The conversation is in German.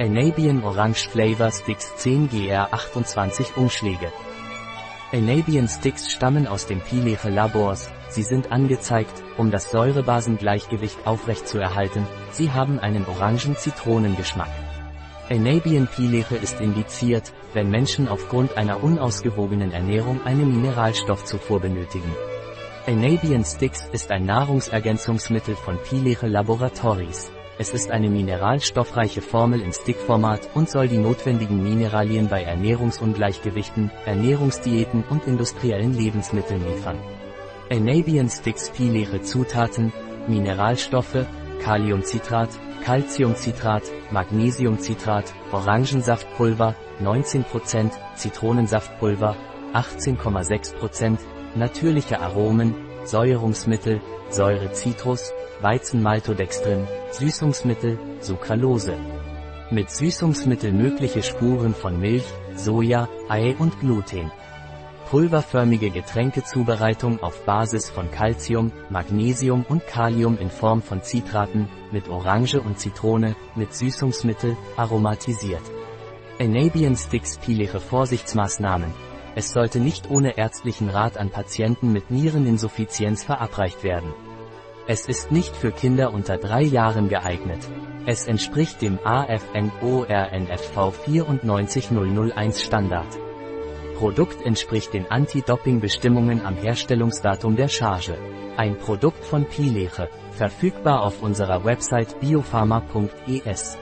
Anabian Orange Flavor Sticks 10 GR 28 Umschläge. Anabian Sticks stammen aus dem Pileche Labors, sie sind angezeigt, um das Säurebasengleichgewicht aufrechtzuerhalten, sie haben einen orangen Zitronengeschmack. Anabian Pileche ist indiziert, wenn Menschen aufgrund einer unausgewogenen Ernährung eine Mineralstoffzufuhr benötigen. Anabian Sticks ist ein Nahrungsergänzungsmittel von Pileche Laboratories. Es ist eine mineralstoffreiche Formel in Stickformat und soll die notwendigen Mineralien bei Ernährungsungleichgewichten, Ernährungsdiäten und industriellen Lebensmitteln liefern. Anabian Sticks Pileche Zutaten, Mineralstoffe, Kaliumcitrat, Calciumcitrat, Magnesiumcitrat, Orangensaftpulver, 19%, Zitronensaftpulver, 18,6%, natürliche Aromen, Säuerungsmittel, Säure Citrus, Weizenmaltodextrin, Süßungsmittel, Sucralose. Mit Süßungsmittel mögliche Spuren von Milch, Soja, Ei und Gluten. Pulverförmige Getränkezubereitung auf Basis von Calcium, Magnesium und Kalium in Form von Zitraten, mit Orange und Zitrone, mit Süßungsmittel, aromatisiert. Anabian Sticks pilige Vorsichtsmaßnahmen. Es sollte nicht ohne ärztlichen Rat an Patienten mit Niereninsuffizienz verabreicht werden. Es ist nicht für Kinder unter drei Jahren geeignet. Es entspricht dem AFNORNFV 94001 Standard. Produkt entspricht den Anti-Doping-Bestimmungen am Herstellungsdatum der Charge. Ein Produkt von Pileche, verfügbar auf unserer Website biopharma.es.